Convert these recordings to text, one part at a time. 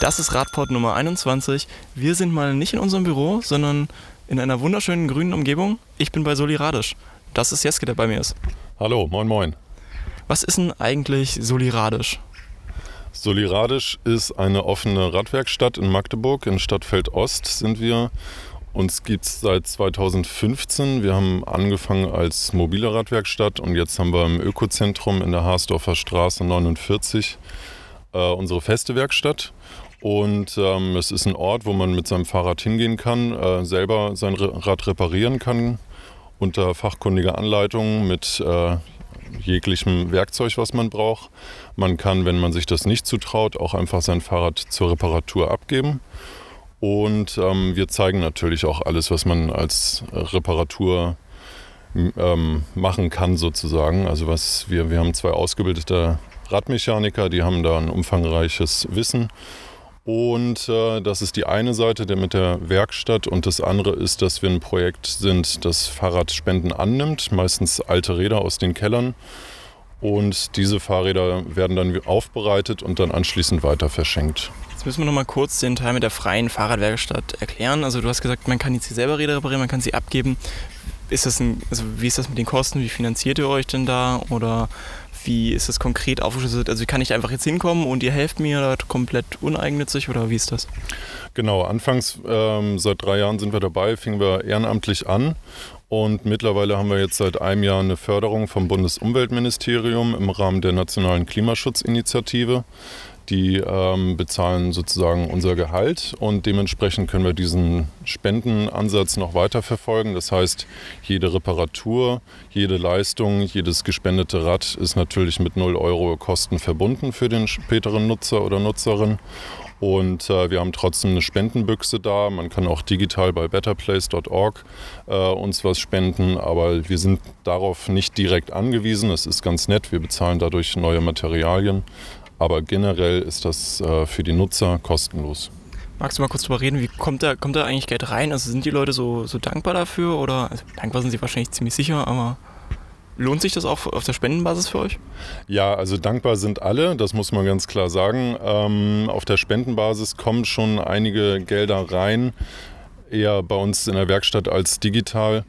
Das ist Radport Nummer 21. Wir sind mal nicht in unserem Büro, sondern in einer wunderschönen grünen Umgebung. Ich bin bei Soli Radisch. Das ist Jeske, der bei mir ist. Hallo, moin moin. Was ist denn eigentlich Soli Radisch? Soli Radisch ist eine offene Radwerkstatt in Magdeburg. In Stadtfeld Ost sind wir. Uns gibt es seit 2015. Wir haben angefangen als mobile Radwerkstatt und jetzt haben wir im Ökozentrum in der Haasdorfer Straße 49 äh, unsere feste Werkstatt. Und ähm, es ist ein Ort, wo man mit seinem Fahrrad hingehen kann, äh, selber sein Rad reparieren kann, unter fachkundiger Anleitung mit äh, jeglichem Werkzeug, was man braucht. Man kann, wenn man sich das nicht zutraut, auch einfach sein Fahrrad zur Reparatur abgeben. Und ähm, wir zeigen natürlich auch alles, was man als Reparatur ähm, machen kann, sozusagen. Also was wir, wir haben zwei ausgebildete Radmechaniker, die haben da ein umfangreiches Wissen. Und äh, das ist die eine Seite der mit der Werkstatt und das andere ist, dass wir ein Projekt sind, das Fahrradspenden annimmt, meistens alte Räder aus den Kellern. Und diese Fahrräder werden dann aufbereitet und dann anschließend weiter verschenkt. Jetzt müssen wir noch mal kurz den Teil mit der freien Fahrradwerkstatt erklären. Also du hast gesagt, man kann jetzt hier selber Räder reparieren, man kann sie abgeben. Ist das ein, also wie ist das mit den Kosten? Wie finanziert ihr euch denn da? Oder wie ist das konkret aufgeschlüsselt? Also kann ich einfach jetzt hinkommen und ihr helft mir oder komplett uneigennützig oder wie ist das? Genau, anfangs ähm, seit drei Jahren sind wir dabei, fingen wir ehrenamtlich an und mittlerweile haben wir jetzt seit einem Jahr eine Förderung vom Bundesumweltministerium im Rahmen der Nationalen Klimaschutzinitiative. Die ähm, bezahlen sozusagen unser Gehalt und dementsprechend können wir diesen Spendenansatz noch weiter verfolgen. Das heißt, jede Reparatur, jede Leistung, jedes gespendete Rad ist natürlich mit 0 Euro Kosten verbunden für den späteren Nutzer oder Nutzerin. Und äh, wir haben trotzdem eine Spendenbüchse da. Man kann auch digital bei betterplace.org äh, uns was spenden, aber wir sind darauf nicht direkt angewiesen. Es ist ganz nett, wir bezahlen dadurch neue Materialien. Aber generell ist das äh, für die Nutzer kostenlos. Magst du mal kurz drüber reden, wie kommt da, kommt da eigentlich Geld rein? Also sind die Leute so, so dankbar dafür oder also dankbar sind sie wahrscheinlich ziemlich sicher, aber lohnt sich das auch auf der Spendenbasis für euch? Ja, also dankbar sind alle, das muss man ganz klar sagen. Ähm, auf der Spendenbasis kommen schon einige Gelder rein, eher bei uns in der Werkstatt als digital.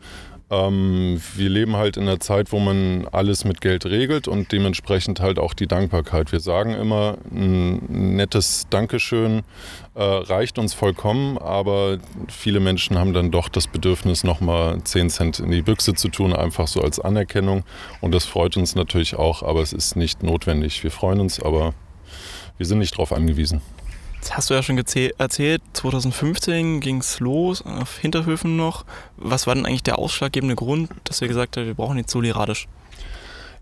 Ähm, wir leben halt in einer Zeit, wo man alles mit Geld regelt und dementsprechend halt auch die Dankbarkeit. Wir sagen immer, ein nettes Dankeschön äh, reicht uns vollkommen, aber viele Menschen haben dann doch das Bedürfnis, nochmal 10 Cent in die Büchse zu tun, einfach so als Anerkennung. Und das freut uns natürlich auch, aber es ist nicht notwendig. Wir freuen uns, aber wir sind nicht darauf angewiesen. Das hast du ja schon erzählt, 2015 ging es los, auf Hinterhöfen noch. Was war denn eigentlich der ausschlaggebende Grund, dass wir gesagt haben, wir brauchen jetzt Soliradisch?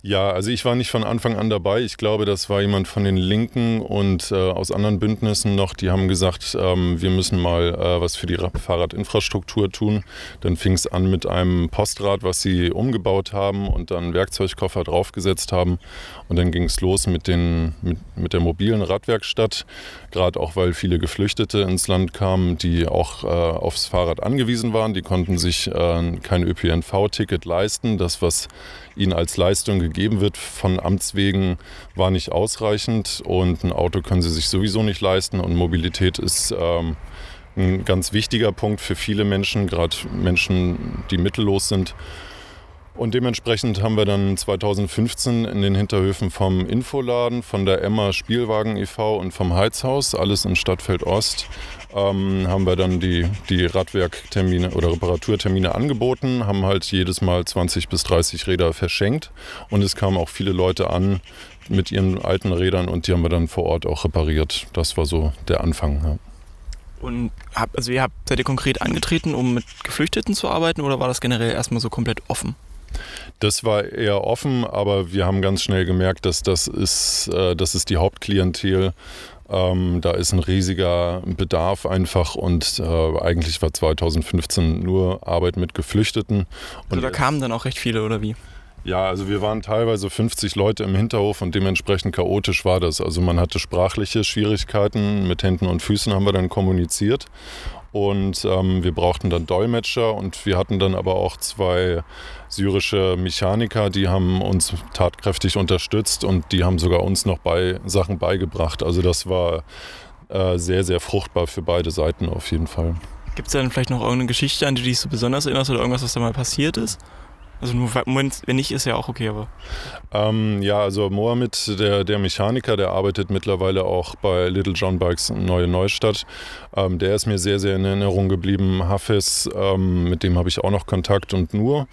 Ja, also ich war nicht von Anfang an dabei. Ich glaube, das war jemand von den Linken und äh, aus anderen Bündnissen noch, die haben gesagt, ähm, wir müssen mal äh, was für die Fahrradinfrastruktur tun. Dann fing es an mit einem Postrad, was sie umgebaut haben und dann Werkzeugkoffer draufgesetzt haben. Und dann ging es los mit, den, mit, mit der mobilen Radwerkstatt, gerade auch weil viele Geflüchtete ins Land kamen, die auch äh, aufs Fahrrad angewiesen waren. Die konnten sich äh, kein ÖPNV-Ticket leisten. Das, was ihnen als Leistung gegeben wird von Amts wegen, war nicht ausreichend und ein Auto können sie sich sowieso nicht leisten und Mobilität ist ähm, ein ganz wichtiger Punkt für viele Menschen, gerade Menschen, die mittellos sind. Und dementsprechend haben wir dann 2015 in den Hinterhöfen vom Infoladen, von der Emma Spielwagen e.V. und vom Heizhaus, alles in Stadtfeld Ost, ähm, haben wir dann die, die Radwerktermine oder Reparaturtermine angeboten, haben halt jedes Mal 20 bis 30 Räder verschenkt und es kamen auch viele Leute an mit ihren alten Rädern und die haben wir dann vor Ort auch repariert. Das war so der Anfang. Ja. Und hab, also ihr habt, seid ihr konkret angetreten, um mit Geflüchteten zu arbeiten oder war das generell erstmal so komplett offen? Das war eher offen, aber wir haben ganz schnell gemerkt, dass das ist, äh, das ist die Hauptklientel ähm, da ist ein riesiger Bedarf einfach und äh, eigentlich war 2015 nur Arbeit mit Geflüchteten. Und also da kamen dann auch recht viele oder wie? Ja, also wir waren teilweise 50 Leute im Hinterhof und dementsprechend chaotisch war das. Also man hatte sprachliche Schwierigkeiten, mit Händen und Füßen haben wir dann kommuniziert und ähm, wir brauchten dann Dolmetscher und wir hatten dann aber auch zwei syrische Mechaniker, die haben uns tatkräftig unterstützt und die haben sogar uns noch bei Sachen beigebracht. Also das war äh, sehr, sehr fruchtbar für beide Seiten auf jeden Fall. Gibt es dann vielleicht noch irgendeine Geschichte, an die du dich so besonders erinnerst oder irgendwas, was da mal passiert ist? Also nur wenn nicht, ist ja auch okay, aber. Ähm, ja, also Mohammed, der, der Mechaniker, der arbeitet mittlerweile auch bei Little John Bikes Neue Neustadt. Ähm, der ist mir sehr, sehr in Erinnerung geblieben. Hafez, ähm, mit dem habe ich auch noch Kontakt und nur.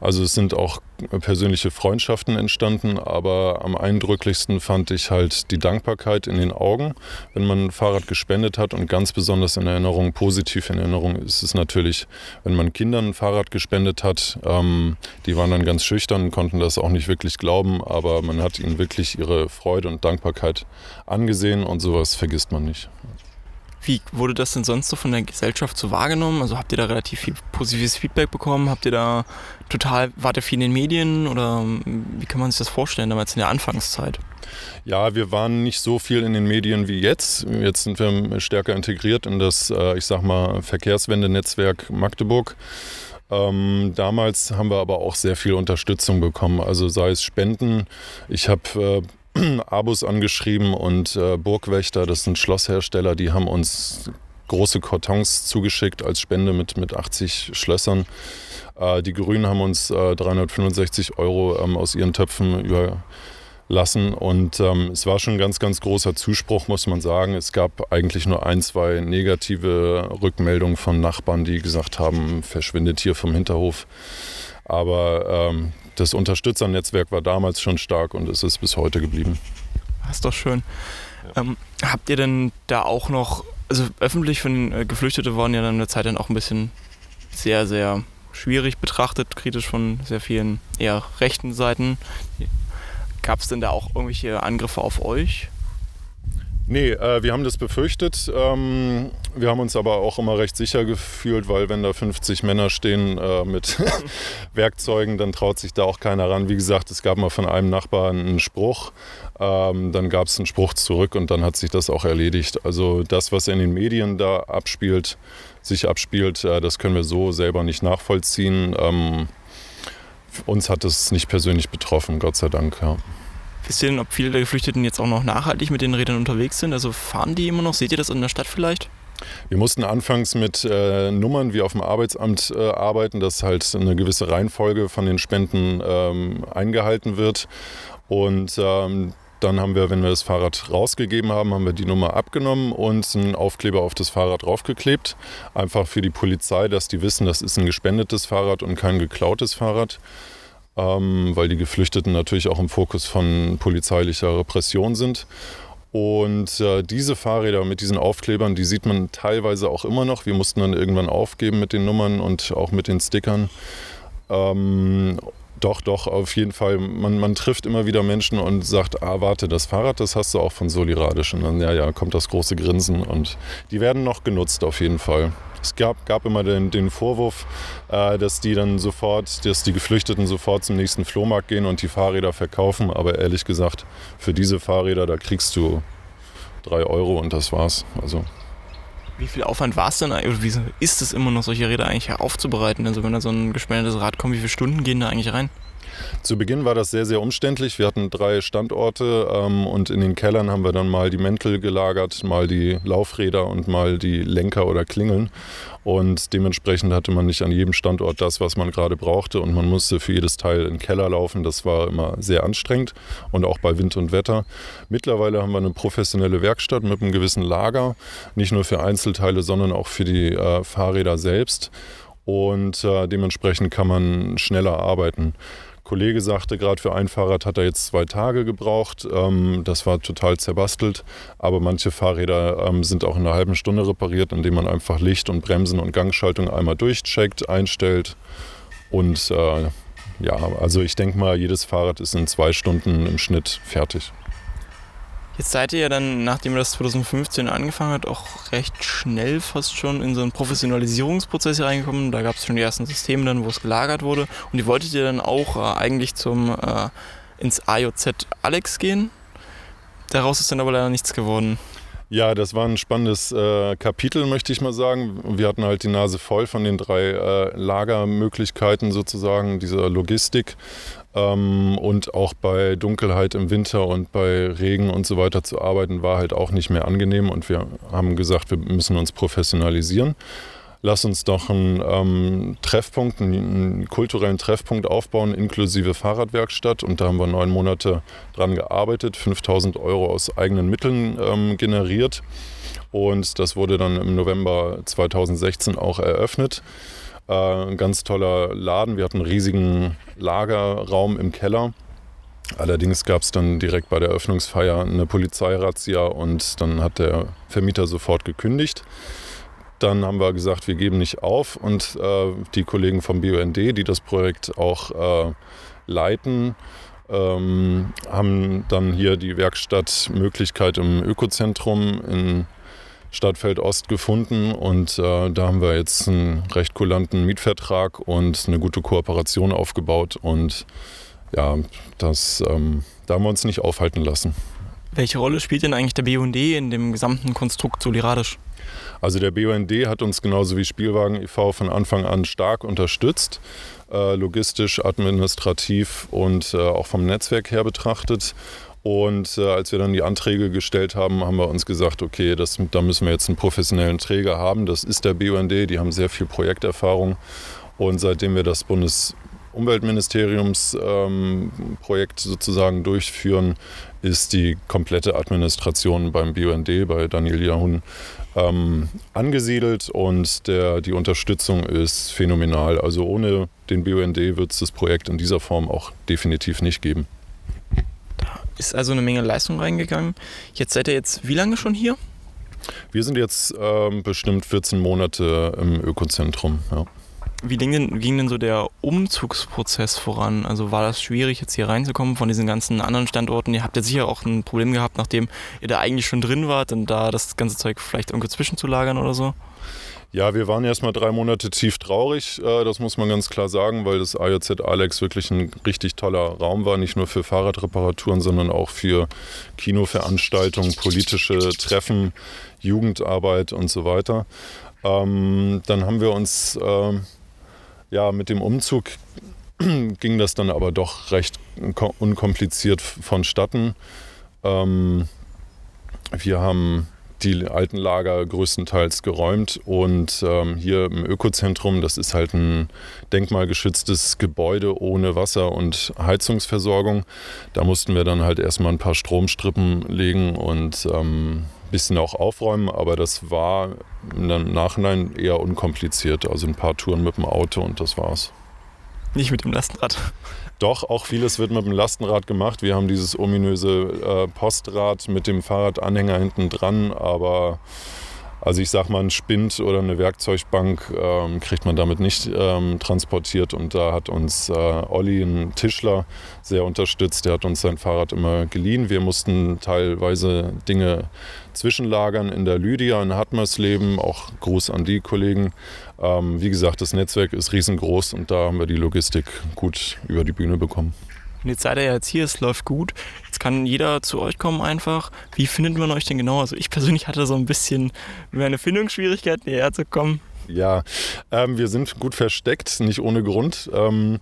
Also es sind auch persönliche Freundschaften entstanden, aber am eindrücklichsten fand ich halt die Dankbarkeit in den Augen, wenn man ein Fahrrad gespendet hat und ganz besonders in Erinnerung, positiv in Erinnerung ist es natürlich, wenn man Kindern ein Fahrrad gespendet hat. Ähm, die waren dann ganz schüchtern, konnten das auch nicht wirklich glauben, aber man hat ihnen wirklich ihre Freude und Dankbarkeit angesehen und sowas vergisst man nicht. Wie wurde das denn sonst so von der Gesellschaft so wahrgenommen? Also habt ihr da relativ viel positives Feedback bekommen? Habt ihr da total, wart ihr viel in den Medien oder wie kann man sich das vorstellen damals in der Anfangszeit? Ja, wir waren nicht so viel in den Medien wie jetzt. Jetzt sind wir stärker integriert in das, äh, ich sag mal, Verkehrswendenetzwerk Magdeburg. Ähm, damals haben wir aber auch sehr viel Unterstützung bekommen, also sei es Spenden. Ich habe äh, Abus angeschrieben und äh, Burgwächter, das sind Schlosshersteller, die haben uns große Kartons zugeschickt als Spende mit, mit 80 Schlössern. Äh, die Grünen haben uns 365 äh, Euro ähm, aus ihren Töpfen über lassen. Und ähm, es war schon ein ganz, ganz großer Zuspruch, muss man sagen. Es gab eigentlich nur ein, zwei negative Rückmeldungen von Nachbarn, die gesagt haben, verschwindet hier vom Hinterhof. Aber ähm, das Unterstützernetzwerk war damals schon stark und es ist bis heute geblieben. Das ist doch schön. Ja. Ähm, habt ihr denn da auch noch, also öffentlich von äh, Geflüchtete waren ja dann in der Zeit dann auch ein bisschen sehr, sehr schwierig betrachtet, kritisch von sehr vielen eher rechten Seiten. Gab es denn da auch irgendwelche Angriffe auf euch? Nee, äh, wir haben das befürchtet. Ähm, wir haben uns aber auch immer recht sicher gefühlt, weil wenn da 50 Männer stehen äh, mit Werkzeugen, dann traut sich da auch keiner ran. Wie gesagt, es gab mal von einem Nachbarn einen Spruch, ähm, dann gab es einen Spruch zurück und dann hat sich das auch erledigt. Also das, was in den Medien da abspielt, sich abspielt, äh, das können wir so selber nicht nachvollziehen. Ähm, uns hat es nicht persönlich betroffen, Gott sei Dank. Ja. Wisst ihr denn, ob viele der Geflüchteten jetzt auch noch nachhaltig mit den Rädern unterwegs sind? Also fahren die immer noch? Seht ihr das in der Stadt vielleicht? Wir mussten anfangs mit äh, Nummern wie auf dem Arbeitsamt äh, arbeiten, dass halt eine gewisse Reihenfolge von den Spenden ähm, eingehalten wird. Und ähm, dann haben wir, wenn wir das Fahrrad rausgegeben haben, haben wir die Nummer abgenommen und einen Aufkleber auf das Fahrrad draufgeklebt. Einfach für die Polizei, dass die wissen, das ist ein gespendetes Fahrrad und kein geklautes Fahrrad. Ähm, weil die Geflüchteten natürlich auch im Fokus von polizeilicher Repression sind. Und äh, diese Fahrräder mit diesen Aufklebern, die sieht man teilweise auch immer noch. Wir mussten dann irgendwann aufgeben mit den Nummern und auch mit den Stickern. Ähm, doch, doch, auf jeden Fall. Man, man trifft immer wieder Menschen und sagt, ah, warte, das Fahrrad, das hast du auch von Soliradisch. Und dann, ja, ja, kommt das große Grinsen. Und die werden noch genutzt, auf jeden Fall. Es gab, gab immer den, den Vorwurf, äh, dass die dann sofort, dass die Geflüchteten sofort zum nächsten Flohmarkt gehen und die Fahrräder verkaufen. Aber ehrlich gesagt, für diese Fahrräder, da kriegst du drei Euro und das war's. Also wie viel Aufwand war es denn oder wie ist es immer noch, solche Räder eigentlich aufzubereiten? Also wenn da so ein gespendetes Rad kommt, wie viele Stunden gehen da eigentlich rein? Zu Beginn war das sehr, sehr umständlich. Wir hatten drei Standorte ähm, und in den Kellern haben wir dann mal die Mäntel gelagert, mal die Laufräder und mal die Lenker oder Klingeln. Und dementsprechend hatte man nicht an jedem Standort das, was man gerade brauchte. Und man musste für jedes Teil in den Keller laufen. Das war immer sehr anstrengend und auch bei Wind und Wetter. Mittlerweile haben wir eine professionelle Werkstatt mit einem gewissen Lager. Nicht nur für Einzelteile, sondern auch für die äh, Fahrräder selbst. Und äh, dementsprechend kann man schneller arbeiten. Kollege sagte, gerade für ein Fahrrad hat er jetzt zwei Tage gebraucht. Ähm, das war total zerbastelt. Aber manche Fahrräder ähm, sind auch in einer halben Stunde repariert, indem man einfach Licht und Bremsen und Gangschaltung einmal durchcheckt, einstellt. Und äh, ja, also ich denke mal, jedes Fahrrad ist in zwei Stunden im Schnitt fertig. Jetzt seid ihr ja dann, nachdem das 2015 angefangen hat, auch recht schnell fast schon in so einen Professionalisierungsprozess reingekommen. Da gab es schon die ersten Systeme dann, wo es gelagert wurde. Und die wolltet ihr dann auch äh, eigentlich zum äh, ins AJZ Alex gehen. Daraus ist dann aber leider nichts geworden. Ja, das war ein spannendes äh, Kapitel, möchte ich mal sagen. Wir hatten halt die Nase voll von den drei äh, Lagermöglichkeiten sozusagen, dieser Logistik. Ähm, und auch bei Dunkelheit im Winter und bei Regen und so weiter zu arbeiten, war halt auch nicht mehr angenehm. Und wir haben gesagt, wir müssen uns professionalisieren lass uns doch einen ähm, Treffpunkt, einen, einen, kulturellen Treffpunkt aufbauen, inklusive Fahrradwerkstatt. Und da haben wir neun Monate dran gearbeitet, 5000 Euro aus eigenen Mitteln ähm, generiert. Und das wurde dann im November 2016 auch eröffnet. Äh, ein ganz toller Laden. Wir hatten einen riesigen Lagerraum im Keller. Allerdings gab es dann direkt bei der Eröffnungsfeier eine Polizeirazzia und dann hat der Vermieter sofort gekündigt. Dann haben wir gesagt, wir geben nicht auf und äh, die Kollegen vom BUND, die das Projekt auch äh, leiten, ähm, haben dann hier die Werkstattmöglichkeit im Ökozentrum in Stadtfeld Ost gefunden und äh, da haben wir jetzt einen recht kulanten Mietvertrag und eine gute Kooperation aufgebaut und ja, das, ähm, da haben wir uns nicht aufhalten lassen. Welche Rolle spielt denn eigentlich der BUND in dem gesamten Konstrukt Soliradisch? Also der BUND hat uns genauso wie Spielwagen e.V. von Anfang an stark unterstützt, äh, logistisch, administrativ und äh, auch vom Netzwerk her betrachtet. Und äh, als wir dann die Anträge gestellt haben, haben wir uns gesagt, okay, das, da müssen wir jetzt einen professionellen Träger haben. Das ist der BUND, die haben sehr viel Projekterfahrung. Und seitdem wir das Bundesumweltministeriumsprojekt ähm, sozusagen durchführen, ist die komplette Administration beim BUND, bei Daniel Jahun, ähm, angesiedelt und der, die Unterstützung ist phänomenal. Also ohne den BUND wird es das Projekt in dieser Form auch definitiv nicht geben. Da ist also eine Menge Leistung reingegangen. Jetzt seid ihr jetzt wie lange schon hier? Wir sind jetzt ähm, bestimmt 14 Monate im Ökozentrum. Ja. Wie ging denn, ging denn so der Umzugsprozess voran? Also war das schwierig, jetzt hier reinzukommen von diesen ganzen anderen Standorten? Ihr habt ja sicher auch ein Problem gehabt, nachdem ihr da eigentlich schon drin wart und da das ganze Zeug vielleicht irgendwo zwischenzulagern oder so? Ja, wir waren erstmal drei Monate tief traurig, äh, das muss man ganz klar sagen, weil das AJZ Alex wirklich ein richtig toller Raum war, nicht nur für Fahrradreparaturen, sondern auch für Kinoveranstaltungen, politische Treffen, Jugendarbeit und so weiter. Ähm, dann haben wir uns äh, ja, mit dem Umzug ging das dann aber doch recht unkompliziert vonstatten. Ähm, wir haben die alten Lager größtenteils geräumt und ähm, hier im Ökozentrum, das ist halt ein denkmalgeschütztes Gebäude ohne Wasser- und Heizungsversorgung. Da mussten wir dann halt erstmal ein paar Stromstrippen legen und ähm, bisschen auch aufräumen, aber das war im Nachhinein eher unkompliziert. Also ein paar Touren mit dem Auto und das war's. Nicht mit dem Lastenrad. Doch, auch vieles wird mit dem Lastenrad gemacht. Wir haben dieses ominöse äh, Postrad mit dem Fahrradanhänger hinten dran, aber also ich sag mal, ein Spind oder eine Werkzeugbank ähm, kriegt man damit nicht ähm, transportiert. Und da hat uns äh, Olli, ein Tischler, sehr unterstützt. Der hat uns sein Fahrrad immer geliehen. Wir mussten teilweise Dinge zwischenlagern in der Lydia in Hatmersleben. Auch Gruß an die Kollegen. Ähm, wie gesagt, das Netzwerk ist riesengroß und da haben wir die Logistik gut über die Bühne bekommen. Und jetzt seid ihr jetzt hier, es läuft gut. Jetzt kann jeder zu euch kommen einfach. Wie findet man euch denn genau? Also ich persönlich hatte so ein bisschen meine Findungsschwierigkeiten, hierher zu kommen. Ja, ähm, wir sind gut versteckt, nicht ohne Grund. Ähm,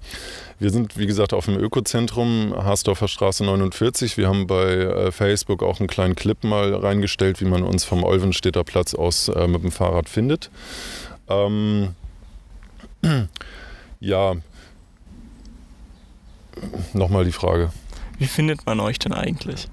wir sind, wie gesagt, auf dem Ökozentrum, Haasdorfer Straße 49. Wir haben bei äh, Facebook auch einen kleinen Clip mal reingestellt, wie man uns vom Olvenstädter Platz aus äh, mit dem Fahrrad findet. Ähm, ja, Nochmal die Frage. Wie findet man euch denn eigentlich?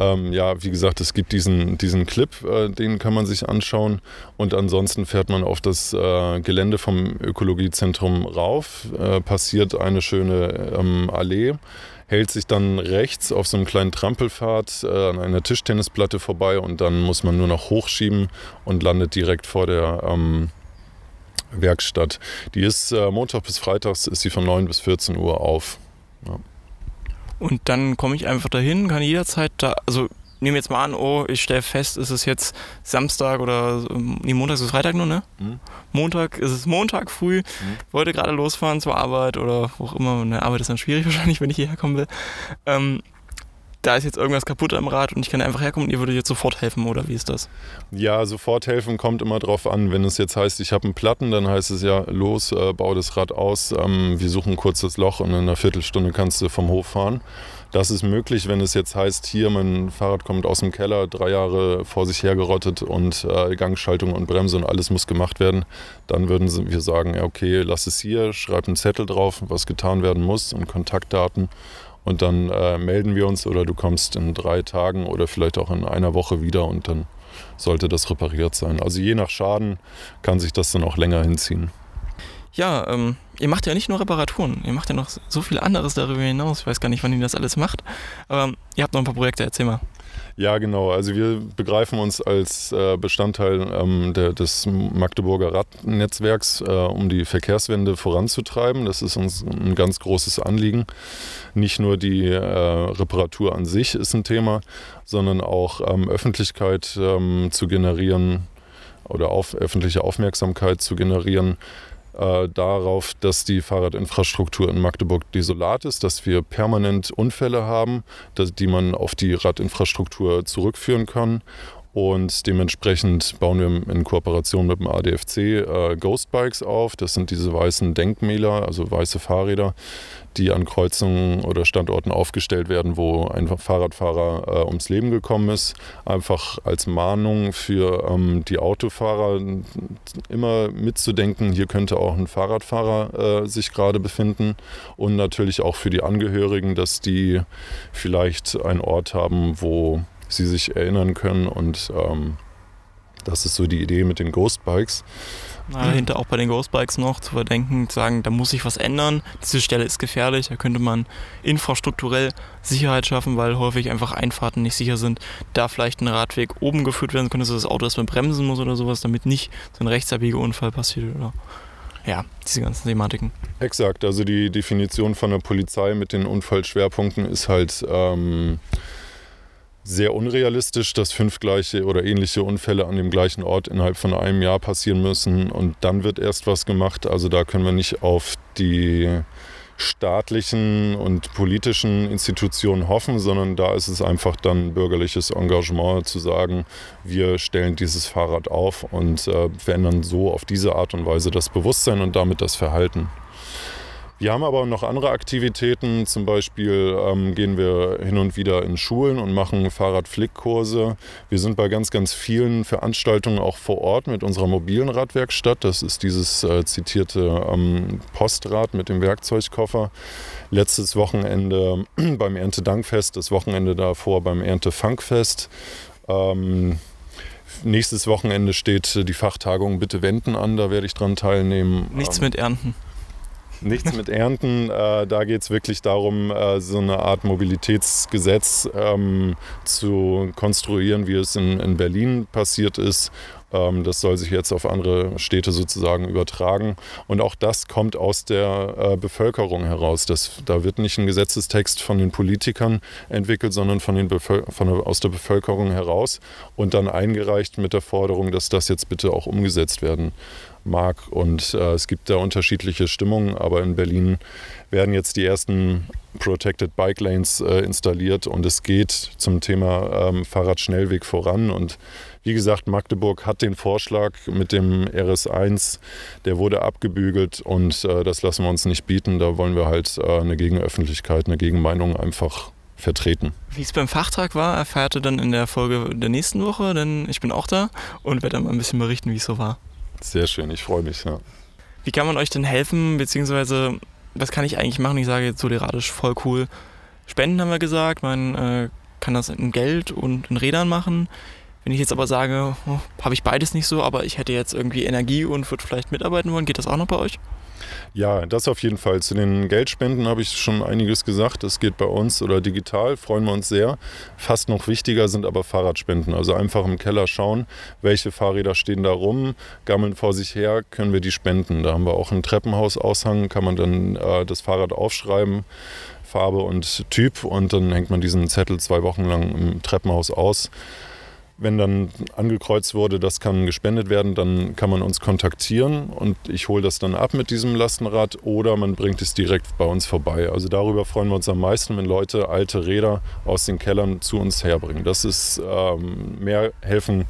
Ähm, ja, wie gesagt, es gibt diesen, diesen Clip, äh, den kann man sich anschauen. Und ansonsten fährt man auf das äh, Gelände vom Ökologiezentrum rauf, äh, passiert eine schöne ähm, Allee, hält sich dann rechts auf so einem kleinen Trampelpfad äh, an einer Tischtennisplatte vorbei und dann muss man nur noch hochschieben und landet direkt vor der ähm, Werkstatt. Die ist äh, Montag bis Freitags ist sie von 9 bis 14 Uhr auf. Ja. Und dann komme ich einfach dahin, kann jederzeit da, also nehme jetzt mal an, oh, ich stelle fest, ist es jetzt Samstag oder nee, Montag ist es Freitag nur, ne? Mhm. Montag ist es Montag früh, mhm. wollte gerade losfahren zur Arbeit oder wo auch immer. Eine Arbeit ist dann schwierig wahrscheinlich, wenn ich hierher kommen will. Ähm, da ist jetzt irgendwas kaputt am Rad und ich kann einfach herkommen und ihr würdet jetzt sofort helfen oder wie ist das? Ja, sofort helfen kommt immer drauf an. Wenn es jetzt heißt, ich habe einen Platten, dann heißt es ja, los, äh, bau das Rad aus, ähm, wir suchen ein kurzes Loch und in einer Viertelstunde kannst du vom Hof fahren. Das ist möglich, wenn es jetzt heißt, hier mein Fahrrad kommt aus dem Keller, drei Jahre vor sich hergerottet und äh, Gangschaltung und Bremse und alles muss gemacht werden. Dann würden wir sagen, okay, lass es hier, schreib einen Zettel drauf, was getan werden muss und Kontaktdaten. Und dann äh, melden wir uns oder du kommst in drei Tagen oder vielleicht auch in einer Woche wieder und dann sollte das repariert sein. Also je nach Schaden kann sich das dann auch länger hinziehen. Ja, ähm, ihr macht ja nicht nur Reparaturen, ihr macht ja noch so viel anderes darüber hinaus. Ich weiß gar nicht, wann ihr das alles macht. Aber ihr habt noch ein paar Projekte, erzähl mal. Ja, genau. Also wir begreifen uns als äh, Bestandteil ähm, der, des Magdeburger Radnetzwerks, äh, um die Verkehrswende voranzutreiben. Das ist uns ein ganz großes Anliegen. Nicht nur die äh, Reparatur an sich ist ein Thema, sondern auch ähm, Öffentlichkeit ähm, zu generieren oder auf, öffentliche Aufmerksamkeit zu generieren äh, darauf, dass die Fahrradinfrastruktur in Magdeburg desolat ist, dass wir permanent Unfälle haben, dass, die man auf die Radinfrastruktur zurückführen kann und dementsprechend bauen wir in Kooperation mit dem ADFC äh, Ghost Bikes auf. Das sind diese weißen Denkmäler, also weiße Fahrräder, die an Kreuzungen oder Standorten aufgestellt werden, wo ein Fahrradfahrer äh, ums Leben gekommen ist. Einfach als Mahnung für ähm, die Autofahrer immer mitzudenken, hier könnte auch ein Fahrradfahrer äh, sich gerade befinden. Und natürlich auch für die Angehörigen, dass die vielleicht einen Ort haben, wo sie sich erinnern können. Und ähm, das ist so die Idee mit den Ghostbikes. Dahinter auch bei den Ghostbikes noch zu verdenken, zu sagen, da muss sich was ändern. Diese Stelle ist gefährlich, da könnte man infrastrukturell Sicherheit schaffen, weil häufig einfach Einfahrten nicht sicher sind. Da vielleicht ein Radweg oben geführt werden könnte, dass das Auto erstmal bremsen muss oder sowas, damit nicht so ein Rechtsabbiegeunfall passiert oder ja, diese ganzen Thematiken. Exakt, also die Definition von der Polizei mit den Unfallschwerpunkten ist halt ähm, sehr unrealistisch, dass fünf gleiche oder ähnliche Unfälle an dem gleichen Ort innerhalb von einem Jahr passieren müssen und dann wird erst was gemacht. Also da können wir nicht auf die staatlichen und politischen Institutionen hoffen, sondern da ist es einfach dann bürgerliches Engagement zu sagen, wir stellen dieses Fahrrad auf und äh, verändern so auf diese Art und Weise das Bewusstsein und damit das Verhalten. Wir haben aber noch andere Aktivitäten. Zum Beispiel ähm, gehen wir hin und wieder in Schulen und machen Fahrradflickkurse. Wir sind bei ganz, ganz vielen Veranstaltungen auch vor Ort mit unserer mobilen Radwerkstatt. Das ist dieses äh, zitierte ähm, Postrad mit dem Werkzeugkoffer. Letztes Wochenende beim Erntedankfest, das Wochenende davor beim Erntefunkfest. Ähm, nächstes Wochenende steht die Fachtagung Bitte Wenden an, da werde ich dran teilnehmen. Nichts ähm, mit Ernten nichts mit Ernten. Äh, da geht es wirklich darum, äh, so eine Art Mobilitätsgesetz ähm, zu konstruieren, wie es in, in Berlin passiert ist. Ähm, das soll sich jetzt auf andere Städte sozusagen übertragen. Und auch das kommt aus der äh, Bevölkerung heraus. Das, da wird nicht ein Gesetzestext von den Politikern entwickelt, sondern von den von aus der Bevölkerung heraus und dann eingereicht mit der Forderung, dass das jetzt bitte auch umgesetzt werden mag. Und äh, es gibt da unterschiedliche Stimmungen, aber in Berlin werden jetzt die ersten Protected Bike Lanes äh, installiert und es geht zum Thema ähm, Fahrradschnellweg voran. Und wie gesagt, Magdeburg hat den Vorschlag mit dem RS1, der wurde abgebügelt und äh, das lassen wir uns nicht bieten. Da wollen wir halt äh, eine Gegenöffentlichkeit, eine Gegenmeinung einfach vertreten. Wie es beim Fachtag war, erfährt ihr dann in der Folge der nächsten Woche, denn ich bin auch da und werde dann mal ein bisschen berichten, wie es so war. Sehr schön, ich freue mich. Ja. Wie kann man euch denn helfen, beziehungsweise was kann ich eigentlich machen? Ich sage jetzt so deradisch voll cool. Spenden haben wir gesagt, man äh, kann das in Geld und in Rädern machen. Wenn ich jetzt aber sage, oh, habe ich beides nicht so, aber ich hätte jetzt irgendwie Energie und würde vielleicht mitarbeiten wollen, geht das auch noch bei euch? Ja, das auf jeden Fall. Zu den Geldspenden habe ich schon einiges gesagt. Das geht bei uns oder digital, freuen wir uns sehr. Fast noch wichtiger sind aber Fahrradspenden. Also einfach im Keller schauen, welche Fahrräder stehen da rum, gammeln vor sich her, können wir die spenden. Da haben wir auch einen Treppenhausaushang, kann man dann äh, das Fahrrad aufschreiben. Farbe und Typ und dann hängt man diesen Zettel zwei Wochen lang im Treppenhaus aus. Wenn dann angekreuzt wurde, das kann gespendet werden, dann kann man uns kontaktieren und ich hole das dann ab mit diesem Lastenrad oder man bringt es direkt bei uns vorbei. Also darüber freuen wir uns am meisten, wenn Leute alte Räder aus den Kellern zu uns herbringen. Das ist ähm, mehr helfen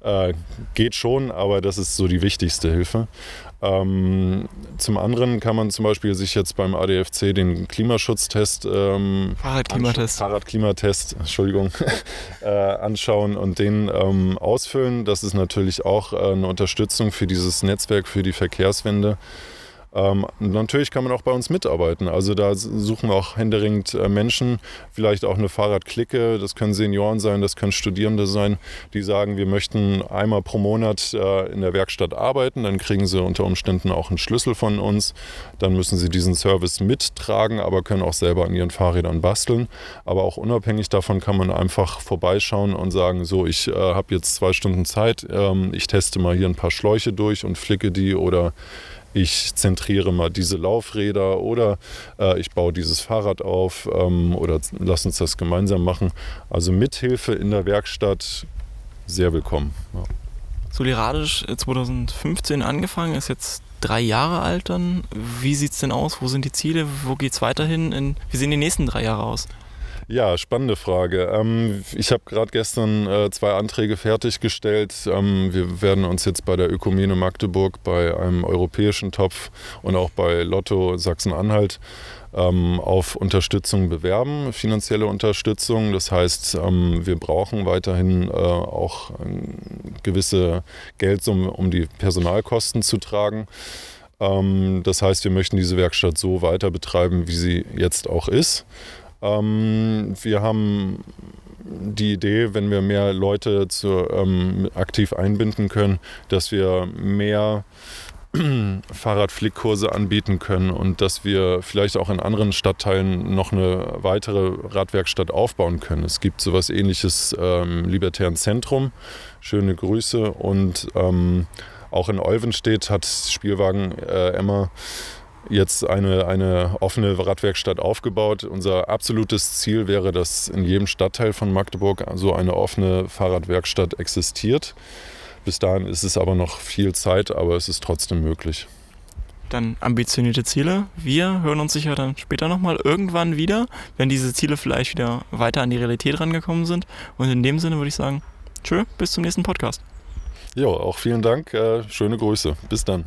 äh, geht schon, aber das ist so die wichtigste Hilfe. Ähm, zum anderen kann man zum Beispiel sich jetzt beim ADFC den Klimaschutztest, ähm, Fahrradklimatest, Fahrradklimatest, Entschuldigung, äh, anschauen und den ähm, ausfüllen. Das ist natürlich auch äh, eine Unterstützung für dieses Netzwerk, für die Verkehrswende. Ähm, natürlich kann man auch bei uns mitarbeiten. Also da suchen wir auch händeringend äh, Menschen, vielleicht auch eine Fahrradklicke, das können Senioren sein, das können Studierende sein, die sagen, wir möchten einmal pro Monat äh, in der Werkstatt arbeiten, dann kriegen sie unter Umständen auch einen Schlüssel von uns, dann müssen sie diesen Service mittragen, aber können auch selber an ihren Fahrrädern basteln. Aber auch unabhängig davon kann man einfach vorbeischauen und sagen, so, ich äh, habe jetzt zwei Stunden Zeit, ähm, ich teste mal hier ein paar Schläuche durch und flicke die oder ich zentriere mal diese Laufräder oder äh, ich baue dieses Fahrrad auf ähm, oder lass uns das gemeinsam machen. Also Mithilfe in der Werkstatt sehr willkommen. Ja. Soliradisch 2015 angefangen, ist jetzt drei Jahre alt dann. Wie sieht es denn aus? Wo sind die Ziele? Wo geht es weiterhin? In, wie sehen die nächsten drei Jahre aus? Ja, spannende Frage. Ähm, ich habe gerade gestern äh, zwei Anträge fertiggestellt. Ähm, wir werden uns jetzt bei der Ökumene Magdeburg, bei einem europäischen Topf und auch bei Lotto Sachsen-Anhalt ähm, auf Unterstützung bewerben, finanzielle Unterstützung. Das heißt, wir brauchen weiterhin äh, auch gewisse Geldsummen, um die Personalkosten zu tragen. Das heißt, wir möchten diese Werkstatt so weiter betreiben, wie sie jetzt auch ist. Ähm, wir haben die Idee, wenn wir mehr Leute zu, ähm, aktiv einbinden können, dass wir mehr Fahrradflickkurse anbieten können und dass wir vielleicht auch in anderen Stadtteilen noch eine weitere Radwerkstatt aufbauen können. Es gibt sowas ähnliches ähm, Libertären Zentrum. Schöne Grüße und ähm, auch in Olvenstedt hat Spielwagen äh, Emma jetzt eine, eine offene Radwerkstatt aufgebaut. Unser absolutes Ziel wäre, dass in jedem Stadtteil von Magdeburg so eine offene Fahrradwerkstatt existiert. Bis dahin ist es aber noch viel Zeit, aber es ist trotzdem möglich. Dann ambitionierte Ziele. Wir hören uns sicher dann später nochmal irgendwann wieder, wenn diese Ziele vielleicht wieder weiter an die Realität rangekommen sind. Und in dem Sinne würde ich sagen, tschö, bis zum nächsten Podcast. Jo, auch vielen Dank. Äh, schöne Grüße. Bis dann.